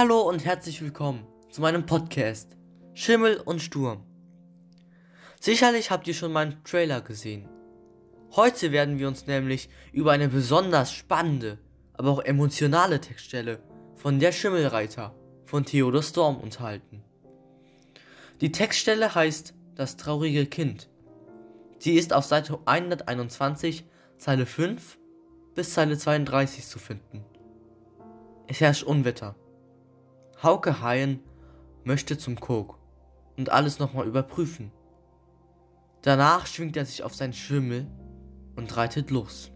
Hallo und herzlich willkommen zu meinem Podcast Schimmel und Sturm. Sicherlich habt ihr schon meinen Trailer gesehen. Heute werden wir uns nämlich über eine besonders spannende, aber auch emotionale Textstelle von Der Schimmelreiter von Theodor Storm unterhalten. Die Textstelle heißt Das traurige Kind. Sie ist auf Seite 121, Zeile 5 bis Zeile 32 zu finden. Es herrscht Unwetter. Hauke Haien möchte zum Kok und alles nochmal überprüfen. Danach schwingt er sich auf seinen Schwimmel und reitet los.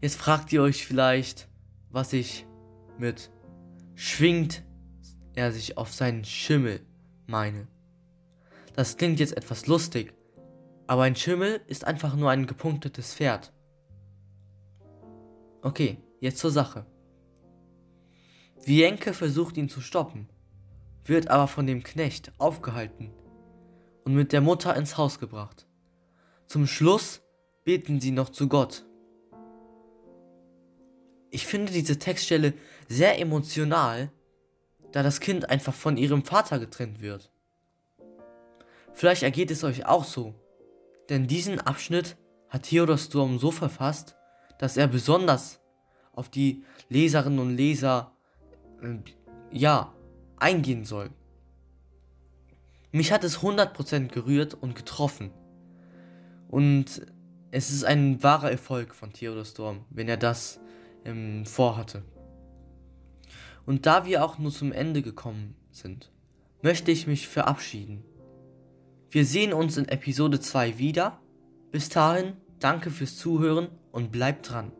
Jetzt fragt ihr euch vielleicht, was ich mit schwingt er sich auf seinen Schimmel meine. Das klingt jetzt etwas lustig, aber ein Schimmel ist einfach nur ein gepunktetes Pferd. Okay, jetzt zur Sache. Vienke versucht ihn zu stoppen, wird aber von dem Knecht aufgehalten und mit der Mutter ins Haus gebracht. Zum Schluss beten sie noch zu Gott. Ich finde diese Textstelle sehr emotional, da das Kind einfach von ihrem Vater getrennt wird. Vielleicht ergeht es euch auch so, denn diesen Abschnitt hat Theodor Sturm so verfasst, dass er besonders auf die Leserinnen und Leser ja, eingehen soll. Mich hat es 100% gerührt und getroffen. Und es ist ein wahrer Erfolg von Theodor Storm, wenn er das ähm, vorhatte. Und da wir auch nur zum Ende gekommen sind, möchte ich mich verabschieden. Wir sehen uns in Episode 2 wieder. Bis dahin, danke fürs Zuhören und bleibt dran.